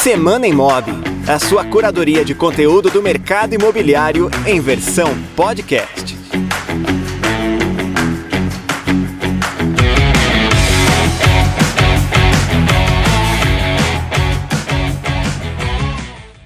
Semana Imob, a sua curadoria de conteúdo do mercado imobiliário em versão podcast.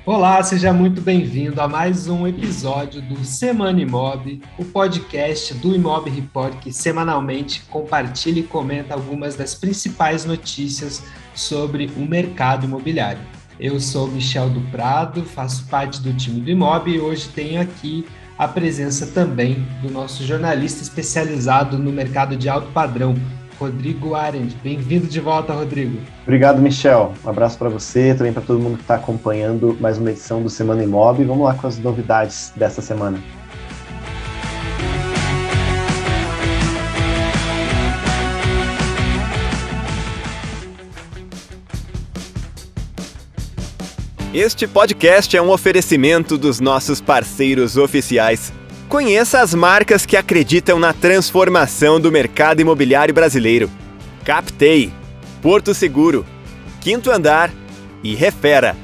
Olá, seja muito bem-vindo a mais um episódio do Semana Imob, o podcast do Imob Report que semanalmente compartilha e comenta algumas das principais notícias sobre o mercado imobiliário. Eu sou Michel do Prado, faço parte do time do Imob e hoje tenho aqui a presença também do nosso jornalista especializado no mercado de alto padrão, Rodrigo Arendt. Bem-vindo de volta, Rodrigo. Obrigado, Michel. Um abraço para você, também para todo mundo que está acompanhando mais uma edição do Semana Imob. Vamos lá com as novidades dessa semana. Este podcast é um oferecimento dos nossos parceiros oficiais. Conheça as marcas que acreditam na transformação do mercado imobiliário brasileiro. Captei, Porto Seguro, Quinto Andar e Refera.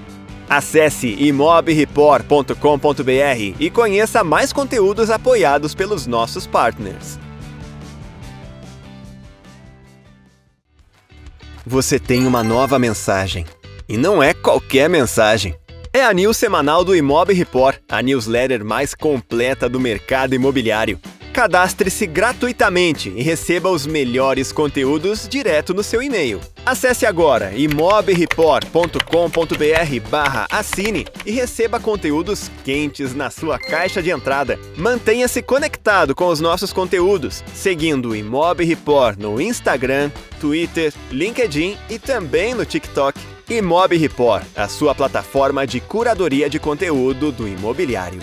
Acesse imobreport.com.br e conheça mais conteúdos apoiados pelos nossos partners. Você tem uma nova mensagem. E não é qualquer mensagem. É a news semanal do Imob Report, a newsletter mais completa do mercado imobiliário. Cadastre-se gratuitamente e receba os melhores conteúdos direto no seu e-mail. Acesse agora imobreport.com.br barra assine e receba conteúdos quentes na sua caixa de entrada. Mantenha-se conectado com os nossos conteúdos, seguindo o Imob Report no Instagram, Twitter, LinkedIn e também no TikTok. Imob Report, a sua plataforma de curadoria de conteúdo do imobiliário.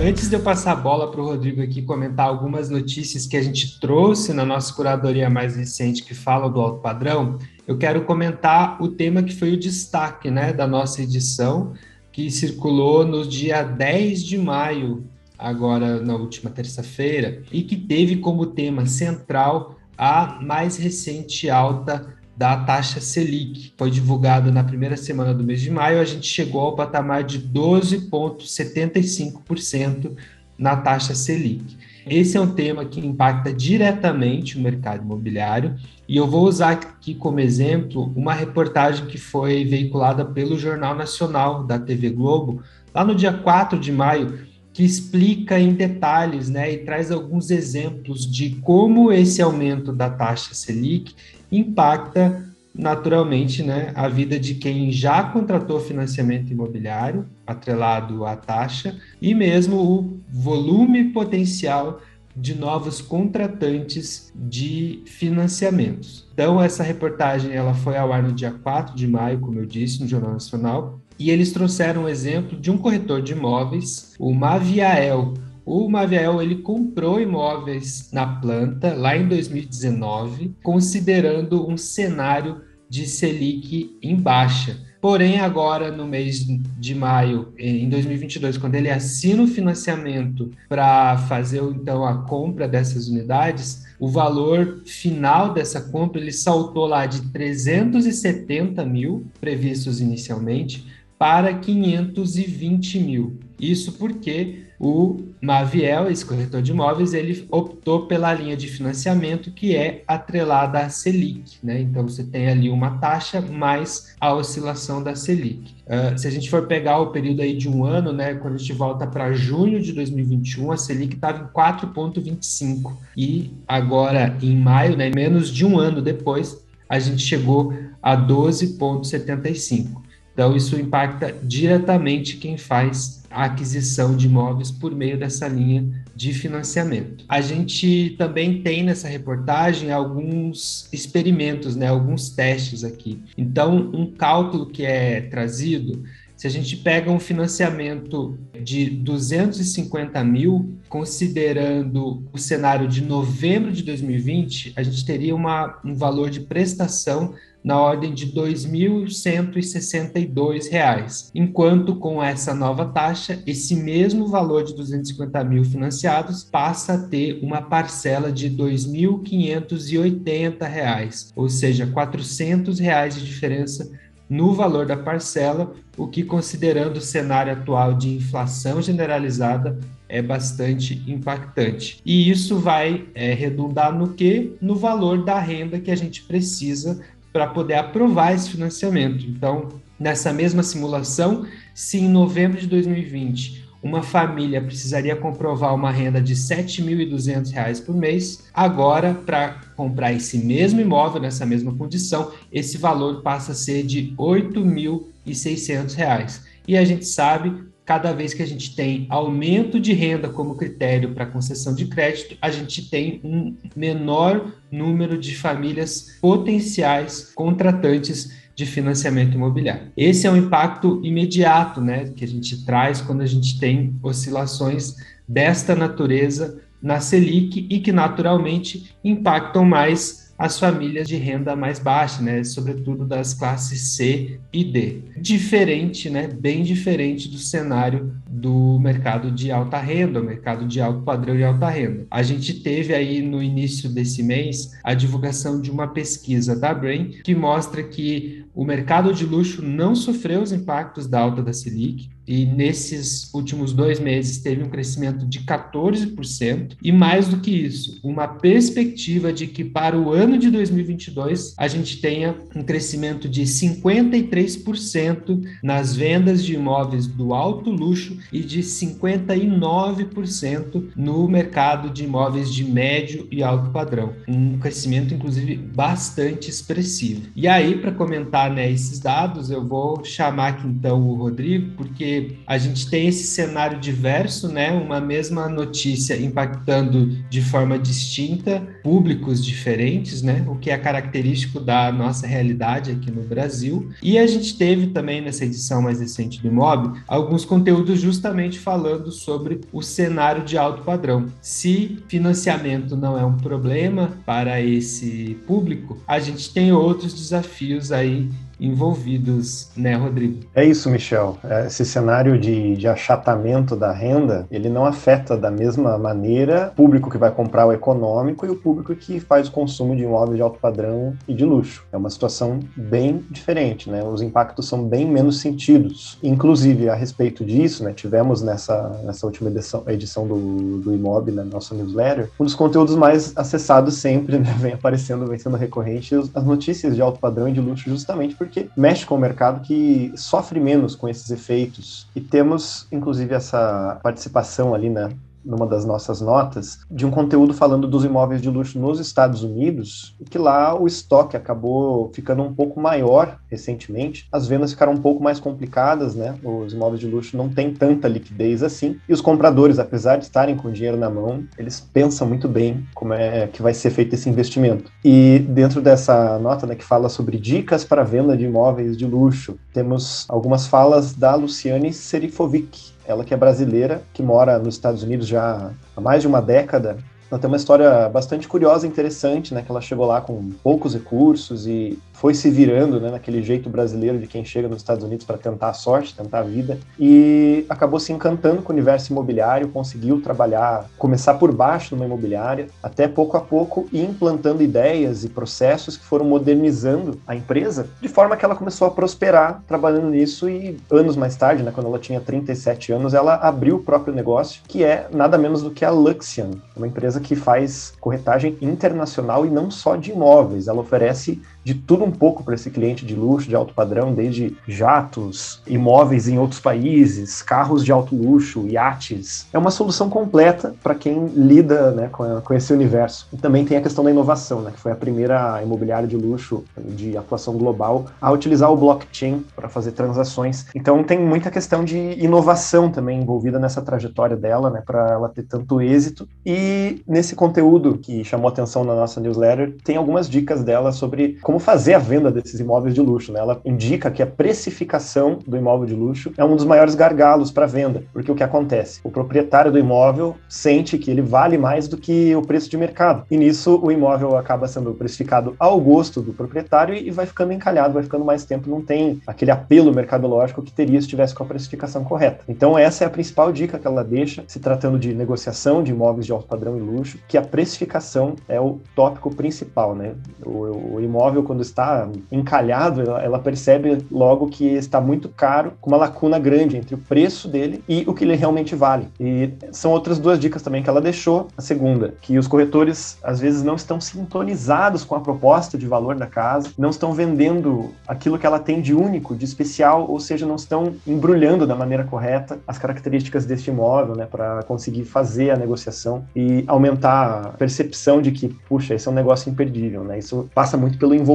Antes de eu passar a bola para o Rodrigo aqui comentar algumas notícias que a gente trouxe na nossa curadoria mais recente que fala do alto padrão, eu quero comentar o tema que foi o destaque né, da nossa edição, que circulou no dia 10 de maio agora na última terça-feira, e que teve como tema central a mais recente alta da taxa Selic. Foi divulgado na primeira semana do mês de maio, a gente chegou ao patamar de 12,75% na taxa Selic. Esse é um tema que impacta diretamente o mercado imobiliário e eu vou usar aqui como exemplo uma reportagem que foi veiculada pelo Jornal Nacional da TV Globo, lá no dia 4 de maio, que explica em detalhes né, e traz alguns exemplos de como esse aumento da taxa Selic impacta naturalmente né, a vida de quem já contratou financiamento imobiliário atrelado à taxa e mesmo o volume potencial de novos contratantes de financiamentos. Então, essa reportagem ela foi ao ar no dia 4 de maio, como eu disse, no Jornal Nacional, e eles trouxeram um exemplo de um corretor de imóveis, o Maviael. O Maviael ele comprou imóveis na planta lá em 2019, considerando um cenário de Selic em baixa. Porém, agora no mês de maio, em 2022, quando ele assina o financiamento para fazer então a compra dessas unidades, o valor final dessa compra ele saltou lá de 370 mil previstos inicialmente para 520 mil. Isso porque o Maviel, esse corretor de imóveis, ele optou pela linha de financiamento que é atrelada à Selic, né? Então você tem ali uma taxa mais a oscilação da Selic. Uh, se a gente for pegar o período aí de um ano, né? Quando a gente volta para junho de 2021, a Selic estava em 4,25 e agora em maio, né? Menos de um ano depois, a gente chegou a 12,75. Então, isso impacta diretamente quem faz a aquisição de imóveis por meio dessa linha de financiamento. A gente também tem nessa reportagem alguns experimentos, né, alguns testes aqui. Então, um cálculo que é trazido Se a gente pega um financiamento de 250 mil, considerando o cenário de novembro de 2020, a gente teria uma, um valor de prestação na ordem de R$ 2.162, enquanto com essa nova taxa, esse mesmo valor de 250 mil financiados passa a ter uma parcela de R$ 2.580, ou seja, 400 reais de diferença no valor da parcela, o que, considerando o cenário atual de inflação generalizada, é bastante impactante. E isso vai é, redundar no que? No valor da renda que a gente precisa para poder aprovar esse financiamento. Então, nessa mesma simulação, se em novembro de 2020 uma família precisaria comprovar uma renda de R$ 7.200 por mês, agora, para comprar esse mesmo imóvel nessa mesma condição, esse valor passa a ser de R$ 8.600. E a gente sabe, cada vez que a gente tem aumento de renda como critério para concessão de crédito, a gente tem um menor número de famílias potenciais contratantes de financiamento imobiliário. Esse é um impacto imediato, né, que a gente traz quando a gente tem oscilações desta natureza na Selic e que naturalmente impactam mais as famílias de renda mais baixa, né, sobretudo das classes C e D. Diferente, né, bem diferente do cenário do mercado de alta renda, mercado de alto padrão e alta renda. A gente teve aí no início desse mês a divulgação de uma pesquisa da Brain que mostra que o mercado de luxo não sofreu os impactos da alta da Selic, e nesses últimos dois meses teve um crescimento de 14%, e mais do que isso, uma perspectiva de que para o ano de 2022 a gente tenha um crescimento de 53% nas vendas de imóveis do alto luxo e de 59% no mercado de imóveis de médio e alto padrão. Um crescimento, inclusive, bastante expressivo. E aí, para comentar né, esses dados, eu vou chamar aqui então o Rodrigo, porque a gente tem esse cenário diverso, né? Uma mesma notícia impactando de forma distinta públicos diferentes, né? O que é característico da nossa realidade aqui no Brasil. E a gente teve também nessa edição mais recente do Imob alguns conteúdos justamente falando sobre o cenário de alto padrão. Se financiamento não é um problema para esse público, a gente tem outros desafios aí envolvidos, né, Rodrigo? É isso, Michel. É, esse cenário de, de achatamento da renda, ele não afeta da mesma maneira o público que vai comprar o econômico e o público que faz o consumo de imóveis de alto padrão e de luxo. É uma situação bem diferente, né? Os impactos são bem menos sentidos. Inclusive, a respeito disso, né, tivemos nessa, nessa última edição, edição do, do Imob, na nossa newsletter, um dos conteúdos mais acessados sempre, né, vem aparecendo, vem sendo recorrente, as notícias de alto padrão e de luxo, justamente porque porque mexe com o mercado que sofre menos com esses efeitos. E temos, inclusive, essa participação ali na, numa das nossas notas, de um conteúdo falando dos imóveis de luxo nos Estados Unidos, que lá o estoque acabou ficando um pouco maior recentemente, as vendas ficaram um pouco mais complicadas, né? Os imóveis de luxo não têm tanta liquidez assim, e os compradores, apesar de estarem com dinheiro na mão, eles pensam muito bem como é que vai ser feito esse investimento. E dentro dessa nota, né, que fala sobre dicas para venda de imóveis de luxo, temos algumas falas da Luciane Serifovic, ela que é brasileira, que mora nos Estados Unidos já há mais de uma década, ela tem uma história bastante curiosa e interessante, né? Que ela chegou lá com poucos recursos e foi se virando, né? Naquele jeito brasileiro de quem chega nos Estados Unidos para tentar a sorte, tentar a vida. E acabou se encantando com o universo imobiliário, conseguiu trabalhar, começar por baixo numa imobiliária, até pouco a pouco implantando ideias e processos que foram modernizando a empresa, de forma que ela começou a prosperar trabalhando nisso e anos mais tarde, né? Quando ela tinha 37 anos, ela abriu o próprio negócio, que é nada menos do que a Luxian, uma empresa que faz corretagem internacional e não só de imóveis. Ela oferece de tudo um pouco para esse cliente de luxo, de alto padrão, desde jatos, imóveis em outros países, carros de alto luxo, iates. É uma solução completa para quem lida né, com, com, esse universo. E também tem a questão da inovação, né, que foi a primeira imobiliária de luxo de atuação global a utilizar o blockchain para fazer transações. Então tem muita questão de inovação também envolvida nessa trajetória dela, né, para ela ter tanto êxito. E nesse conteúdo que chamou atenção na nossa newsletter, tem algumas dicas dela sobre como fazer a venda desses imóveis de luxo. Né? Ela indica que a precificação do imóvel de luxo é um dos maiores gargalos para venda, porque o que acontece? O proprietário do imóvel sente que ele vale mais do que o preço de mercado, e nisso o imóvel acaba sendo precificado ao gosto do proprietário e vai ficando encalhado, vai ficando mais tempo, não tem aquele apelo mercadológico que teria se tivesse com a precificação correta. Então, essa é a principal dica que ela deixa, se tratando de negociação de imóveis de alto padrão e luxo, que a precificação é o tópico principal, né? O, o imóvel, quando está encalhado, ela, ela, percebe logo que está muito caro, com uma lacuna grande entre o preço dele e o que ele realmente vale. E são outras duas dicas também que ela deixou. A segunda, que os corretores às vezes não estão sintonizados com a proposta de valor da casa, não estão vendendo aquilo que ela tem de único, de especial, ou seja, não estão embrulhando da maneira correta as características deste imóvel, né, para conseguir fazer a negociação e aumentar a percepção de que, puxa, esse é um negócio imperdível, né? Isso passa muito pelo envolvimento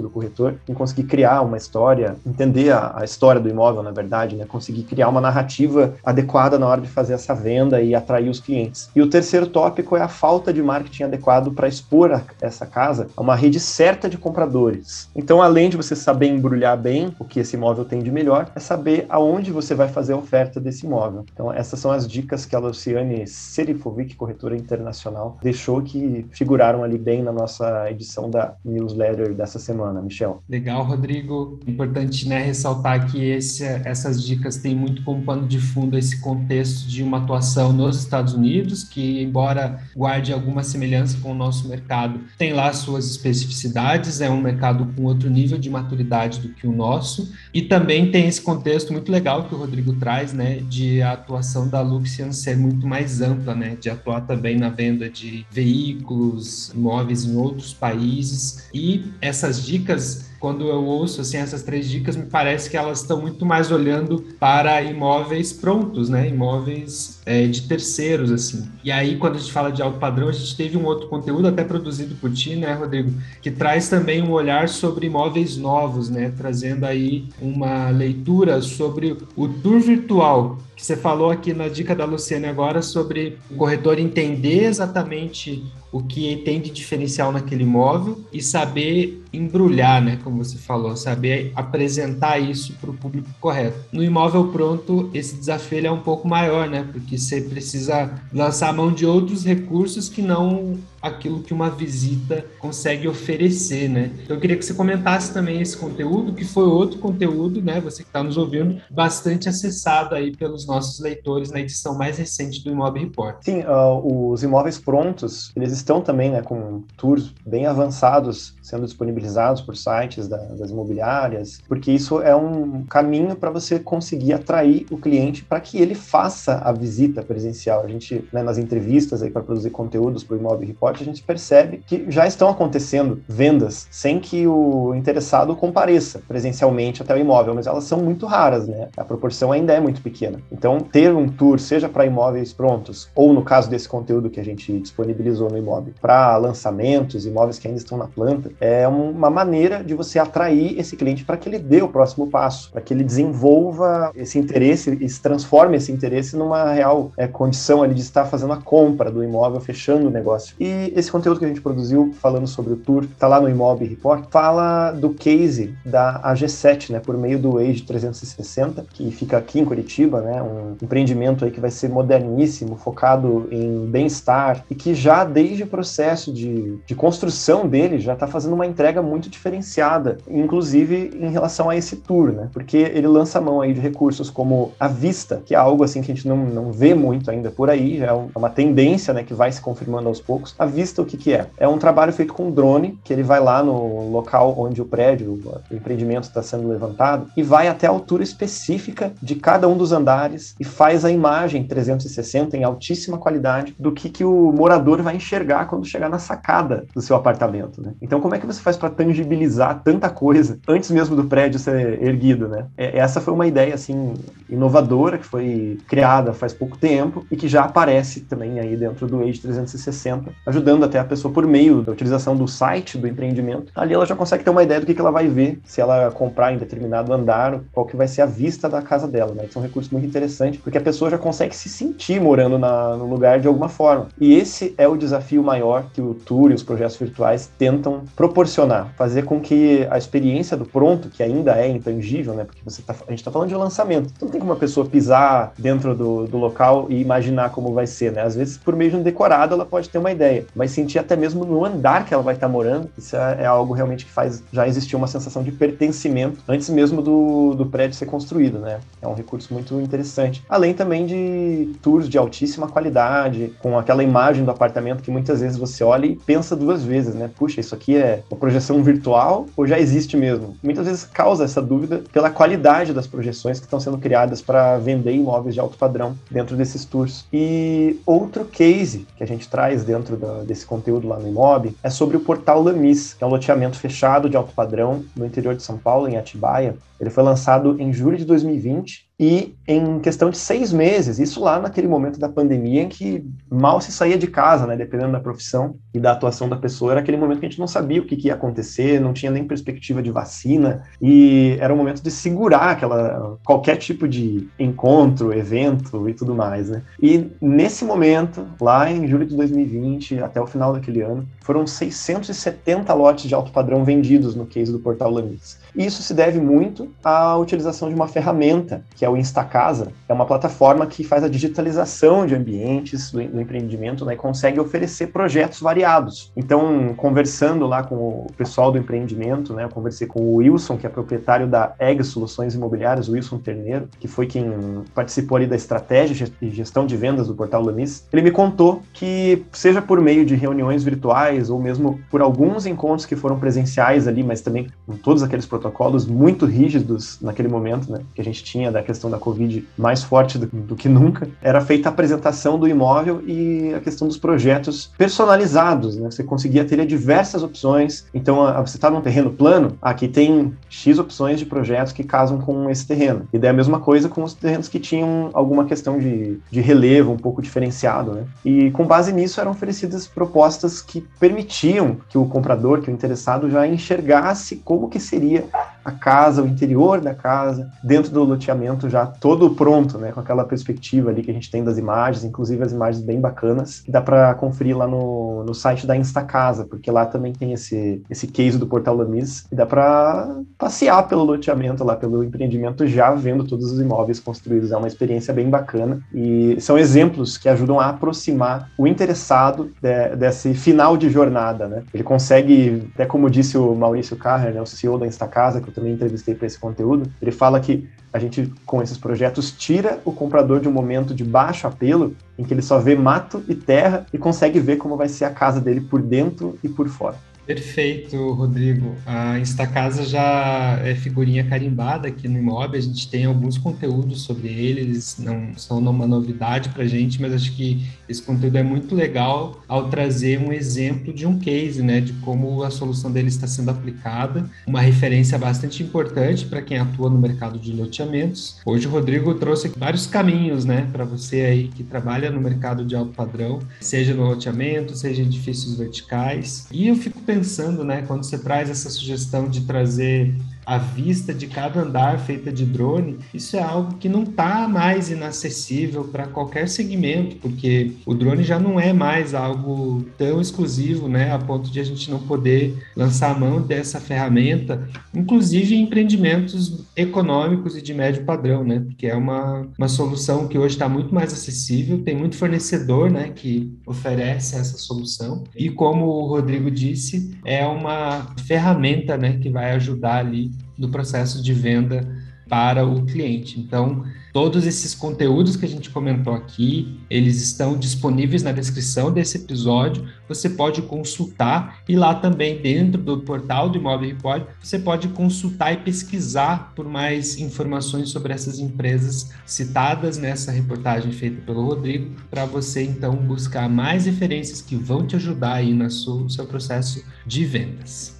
do corretor em conseguir criar uma história, entender a, a história do imóvel, na verdade, né? Conseguir criar uma narrativa adequada na hora de fazer essa venda e atrair os clientes. E o terceiro tópico é a falta de marketing adequado para expor a, essa casa a uma rede certa de compradores. Então, além de você saber embrulhar bem o que esse imóvel tem de melhor, é saber aonde você vai fazer a oferta desse imóvel. Então, essas são as dicas que a Luciane Serifovic, corretora internacional, deixou que figuraram ali bem na nossa edição da newsletter dessa semana, Michel. Legal, Rodrigo. Importante né, ressaltar que esse, essas dicas têm muito como pano de fundo esse contexto de uma atuação nos Estados Unidos, que, embora guarde alguma semelhança com o nosso mercado, tem lá suas especificidades, é um mercado com outro nível de maturidade do que o nosso, e também tem esse contexto muito legal que o Rodrigo traz, né, de a atuação da Luxian ser muito mais ampla, né, de atuar também na venda de veículos, imóveis em outros países, e essas dicas quando eu ouço assim essas três dicas, me parece que elas estão muito mais olhando para imóveis prontos, né? Imóveis é, de terceiros, assim. E aí, quando a gente fala de alto padrão, a gente teve um outro conteúdo até produzido por ti, né, Rodrigo, que traz também um olhar sobre imóveis novos, né? Trazendo aí uma leitura sobre o tour virtual que você falou aqui na dica da Luciane agora sobre o corretor entender exatamente o que tem de diferencial naquele imóvel e saber embrulhar, né, como você falou, saber apresentar isso para o público correto. No imóvel pronto, esse desafio é um pouco maior, né, porque você precisa lançar a mão de outros recursos que não aquilo que uma visita consegue oferecer, né? Então eu queria que você comentasse também esse conteúdo, que foi outro conteúdo, né? Você que está nos ouvindo, bastante acessado aí pelos nossos leitores na edição mais recente do Imóvel Report. Sim, uh, os imóveis prontos, eles estão também, né, com tours bem avançados sendo disponibilizados por sites da, das imobiliárias, porque isso é um caminho para você conseguir atrair o cliente para que ele faça a visita presencial. A gente, né, nas entrevistas aí para produzir conteúdos para o Imóvel Report a gente percebe que já estão acontecendo vendas sem que o interessado compareça presencialmente até o imóvel, mas elas são muito raras, né? A proporção ainda é muito pequena. Então, ter um tour, seja para imóveis prontos, ou no caso desse conteúdo que a gente disponibilizou no imóvel, para lançamentos, imóveis que ainda estão na planta, é uma maneira de você atrair esse cliente para que ele dê o próximo passo, para que ele desenvolva esse interesse e se transforme esse interesse numa real é, condição ali de estar fazendo a compra do imóvel, fechando o negócio. E esse conteúdo que a gente produziu falando sobre o tour, tá lá no Imob Report, fala do case da AG7, né, por meio do Age 360, que fica aqui em Curitiba, né, um empreendimento aí que vai ser moderníssimo, focado em bem-estar e que já desde o processo de, de construção dele já está fazendo uma entrega muito diferenciada, inclusive em relação a esse tour, né, porque ele lança a mão aí de recursos como a vista, que é algo assim que a gente não, não vê muito ainda por aí, já é uma tendência, né, que vai se confirmando aos poucos. A vista, o que, que é? É um trabalho feito com drone, que ele vai lá no local onde o prédio, o empreendimento está sendo levantado, e vai até a altura específica de cada um dos andares e faz a imagem 360 em altíssima qualidade do que, que o morador vai enxergar enxergar quando chegar na sacada do seu apartamento, né? Então, como é que você faz para tangibilizar tanta coisa antes mesmo do prédio ser erguido, né? É, essa foi uma ideia, assim, inovadora que foi criada faz pouco tempo e que já aparece também aí dentro do Age 360, ajudando até a pessoa por meio da utilização do site do empreendimento. Ali ela já consegue ter uma ideia do que, que ela vai ver se ela comprar em determinado andar, qual que vai ser a vista da casa dela, né? Isso é um recurso muito interessante, porque a pessoa já consegue se sentir morando na, no lugar de alguma forma. E esse é o desafio maior que o Tour e os projetos virtuais tentam proporcionar, fazer com que a experiência do pronto, que ainda é intangível, né? Porque você tá, a gente está falando de lançamento, então não tem como uma pessoa pisar dentro do, do local e imaginar como vai ser, né? Às vezes, por meio de um decorado, ela pode ter uma ideia, mas sentir até mesmo no andar que ela vai estar morando, isso é, é, algo realmente que faz já existir uma sensação de pertencimento antes mesmo do, do prédio ser construído, né? É um recurso muito interessante. Além também de tours de altíssima qualidade, com aquela imagem do apartamento que muitas vezes você olha e pensa duas vezes, né? Puxa, isso aqui é uma projeção virtual ou já existe mesmo? Muitas vezes causa essa dúvida pela qualidade das projeções que estão sendo criadas para vender imóveis de alto padrão dentro desses tours. E outro case que a gente traz dentro da, desse conteúdo lá no Imob é sobre o portal Lamis, que é um loteamento fechado de alto padrão no interior de São Paulo, em Atibaia. Ele foi lançado em julho de 2020 e em questão de seis meses, isso lá naquele momento da pandemia em que mal se saía de casa, né, dependendo da profissão e da atuação da pessoa, era aquele momento que a gente não sabia o que, que ia acontecer, não tinha nem perspectiva de vacina e era um momento de segurar aquela qualquer tipo de encontro, evento e tudo mais, né? E nesse momento, lá em julho de 2020 até o final daquele ano, foram 670 lotes de alto padrão vendidos no case do portal Lamis. E isso se deve muito à utilização de uma ferramenta, que é o Instacasa. É uma plataforma que faz a digitalização de ambientes do, do empreendimento né, e consegue oferecer projetos variados. Então, conversando lá com o pessoal do empreendimento, né, eu conversei com o Wilson, que é proprietário da Egg Soluções Imobiliárias, o Wilson Terneiro, que foi quem participou ali da estratégia e gestão de vendas do portal Lamis. Ele me contou que, seja por meio de reuniões virtuais ou mesmo por alguns encontros que foram presenciais ali, mas também com todos aqueles protocolos muito rígidos naquele momento, né, que a gente tinha da questão da Covid mais forte do, do, que nunca, era feita a apresentação do imóvel e a questão dos projetos personalizados, né, você conseguia ter diversas opções, então a, você está num terreno plano, aqui tem X opções de projetos que casam com esse terreno, e daí a mesma coisa com os terrenos que tinham alguma questão de, de relevo um pouco diferenciado, né, e com base nisso eram oferecidas propostas que permitiam que o comprador, que o interessado já enxergasse como que seria a casa, o interior da casa, dentro do loteamento já todo pronto, né, com aquela perspectiva ali que a gente tem das imagens, inclusive as imagens bem bacanas, que dá para conferir lá no, no site da Instacasa, porque lá também tem esse, esse case do Portal Lamis, e dá para passear pelo loteamento lá, pelo empreendimento já vendo todos os imóveis construídos, é uma experiência bem bacana, e são exemplos que ajudam a aproximar o interessado de, desse final de jornada, né, ele consegue, até como disse o Maurício Carrer, né, o CEO da Instacasa, que eu também entrevistei para esse conteúdo, ele fala que a gente, com esses projetos, tira o comprador de um momento de baixo apelo, em que ele só vê mato e terra e consegue ver como vai ser a casa dele por dentro e por fora. Perfeito, Rodrigo. A Instacasa já é figurinha carimbada aqui no Imob. A gente tem alguns conteúdos sobre eles, não são uma novidade para a gente, mas acho que esse conteúdo é muito legal ao trazer um exemplo de um case, né, de como a solução dele está sendo aplicada. Uma referência bastante importante para quem atua no mercado de loteamentos. Hoje o Rodrigo trouxe vários caminhos, né, para você aí que trabalha no mercado de alto padrão, seja no loteamento, seja em edifícios verticais. E eu fico pensando pensando, né, quando você traz essa sugestão de trazer a vista de cada andar feita de drone, isso é algo que não está mais inacessível para qualquer segmento, porque o drone já não é mais algo tão exclusivo, né, a ponto de a gente não poder lançar a mão dessa ferramenta, inclusive em empreendimentos econômicos e de médio padrão, né, porque é uma, uma solução que hoje está muito mais acessível, tem muito fornecedor, né, que oferece essa solução, e como o Rodrigo disse, é uma ferramenta, né, que vai ajudar ali no processo de venda para o cliente. Então, todos esses conteúdos que a gente comentou aqui, eles estão disponíveis na descrição desse episódio. Você pode consultar e lá também dentro do portal do Imóvel Report, você pode consultar e pesquisar por mais informações sobre essas empresas citadas nessa reportagem feita pelo Rodrigo, para você então buscar mais referências que vão te ajudar aí no seu processo de vendas.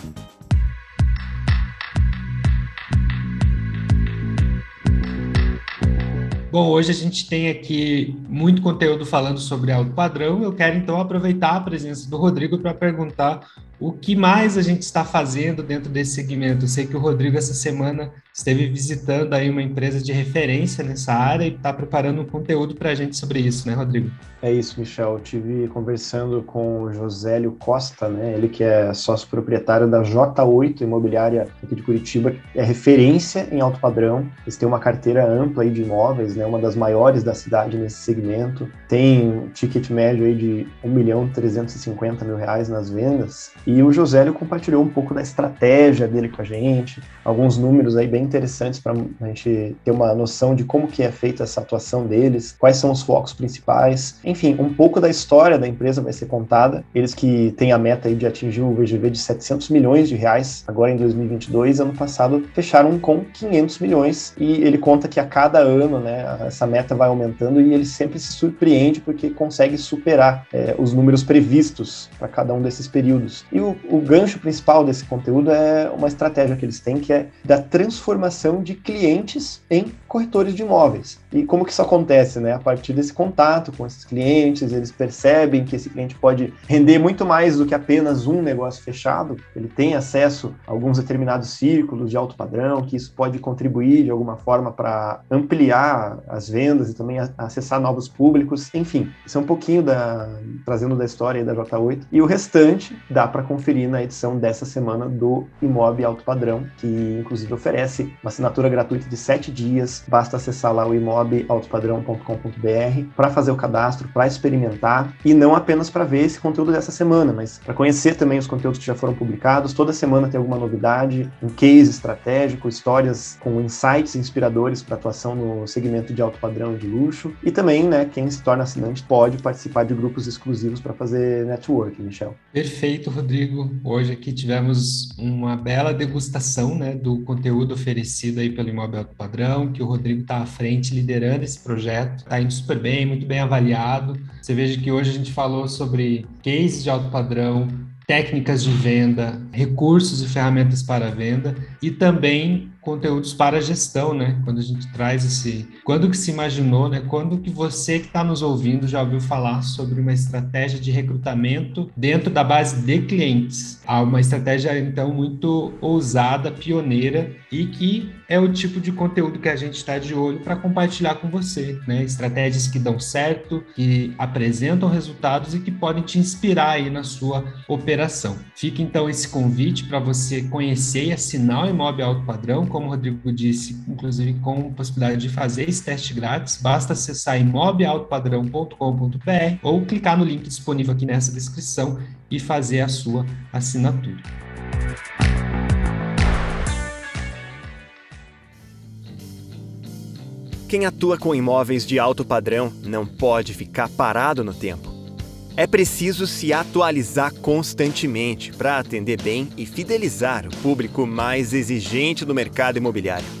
Bom, hoje a gente tem aqui muito conteúdo falando sobre alto padrão. Eu quero então aproveitar a presença do Rodrigo para perguntar o que mais a gente está fazendo dentro desse segmento. Eu sei que o Rodrigo essa semana esteve visitando aí uma empresa de referência nessa área e está preparando um conteúdo para a gente sobre isso, né, Rodrigo? É isso, Michel. Eu tive conversando com o Josélio Costa, né? Ele que é sócio proprietário da J8 Imobiliária aqui de Curitiba, é referência em alto padrão. Eles têm uma carteira ampla aí de imóveis, né? Uma das maiores da cidade nesse segmento. Tem um ticket médio aí de 1 milhão 350 mil reais nas vendas. E o Josélio compartilhou um pouco da estratégia dele com a gente, alguns números aí bem interessantes para a gente ter uma noção de como que é feita essa atuação deles, quais são os focos principais. Enfim, um pouco da história da empresa vai ser contada. Eles que têm a meta aí de atingir o VGV de 700 milhões de reais agora em 2022, ano passado fecharam com 500 milhões e ele conta que a cada ano, né, essa meta vai aumentando e ele sempre se surpreende porque consegue superar é, os números previstos para cada um desses períodos. E o, o gancho principal desse conteúdo é uma estratégia que eles têm que é da transformação formação de clientes em corretores de imóveis. E como que isso acontece, né? A partir desse contato com esses clientes, eles percebem que esse cliente pode render muito mais do que apenas um negócio fechado. Ele tem acesso a alguns determinados círculos de alto padrão, que isso pode contribuir de alguma forma para ampliar as vendas e também acessar novos públicos. Enfim, isso é um pouquinho da trazendo da história da J8. E o restante dá para conferir na edição dessa semana do Imob Alto Padrão, que inclusive oferece uma assinatura gratuita de 7 dias. Basta acessar lá o imobaltopadrão.com.br para fazer o cadastro, para experimentar e não apenas para ver esse conteúdo dessa semana, mas para conhecer também os conteúdos que já foram publicados. Toda semana tem alguma novidade, um case estratégico, histórias com insights inspiradores para atuação no segmento de alto padrão e de luxo. E também, né, quem se torna assinante pode participar de grupos exclusivos para fazer network, Michel. Perfeito, Rodrigo. Hoje aqui tivemos uma bela degustação, né, do conteúdo oferecido aí pelo Imóvel Alto Padrão, que o Rodrigo está à frente liderando esse projeto, está indo super bem, muito bem avaliado. Você veja que hoje a gente falou sobre cases de alto padrão, técnicas de venda, recursos e ferramentas para venda e também conteúdos para a gestão, né? Quando a gente traz esse, quando que se imaginou, né? Quando que você que está nos ouvindo já ouviu falar sobre uma estratégia de recrutamento dentro da base de clientes? Há uma estratégia então muito ousada, pioneira e que é o tipo de conteúdo que a gente está de olho para compartilhar com você, né? Estratégias que dão certo, que apresentam resultados e que podem te inspirar aí na sua operação. Fica então esse convite para você conhecer e assinar o Imóvel Alto Padrão como o Rodrigo disse, inclusive com possibilidade de fazer esse teste grátis, basta acessar imobialtopadrão.com.br ou clicar no link disponível aqui nessa descrição e fazer a sua assinatura. Quem atua com imóveis de alto padrão não pode ficar parado no tempo. É preciso se atualizar constantemente para atender bem e fidelizar o público mais exigente do mercado imobiliário.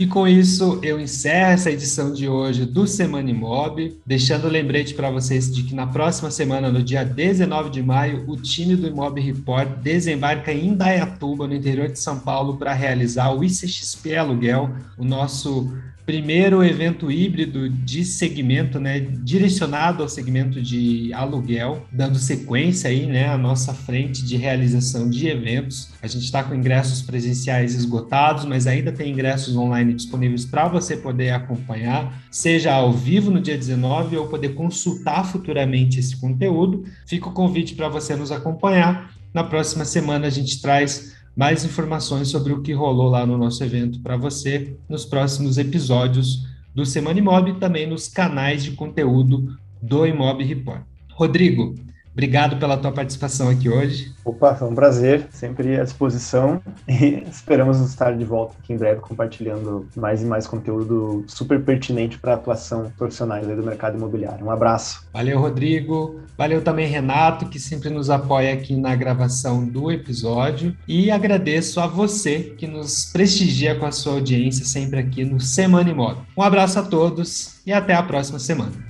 E com isso, eu encerro essa edição de hoje do Semana Imob, deixando o lembrete para vocês de que na próxima semana, no dia 19 de maio, o time do Imob Report desembarca em Indaiatuba, no interior de São Paulo, para realizar o ICXP Aluguel, o nosso primeiro evento híbrido de segmento, né, direcionado ao segmento de aluguel, dando sequência aí, né, à nossa frente de realização de eventos. A gente está com ingressos presenciais esgotados, mas ainda tem ingressos online disponíveis para você poder acompanhar, seja ao vivo no dia 19 ou poder consultar futuramente esse conteúdo. Fica o convite para você nos acompanhar. Na próxima semana a gente traz mais informações sobre o que rolou lá no nosso evento para você nos próximos episódios do Semana Imob e também nos canais de conteúdo do Imob Report. Rodrigo, Obrigado pela tua participação aqui hoje. Opa, foi um prazer, sempre à disposição e esperamos estar de volta aqui em breve compartilhando mais e mais conteúdo super pertinente para a atuação profissionais do mercado imobiliário. Um abraço. Valeu, Rodrigo. Valeu também, Renato, que sempre nos apoia aqui na gravação do episódio. E agradeço a você que nos prestigia com a sua audiência sempre aqui no Semana Imóvel. Um abraço a todos e até a próxima semana.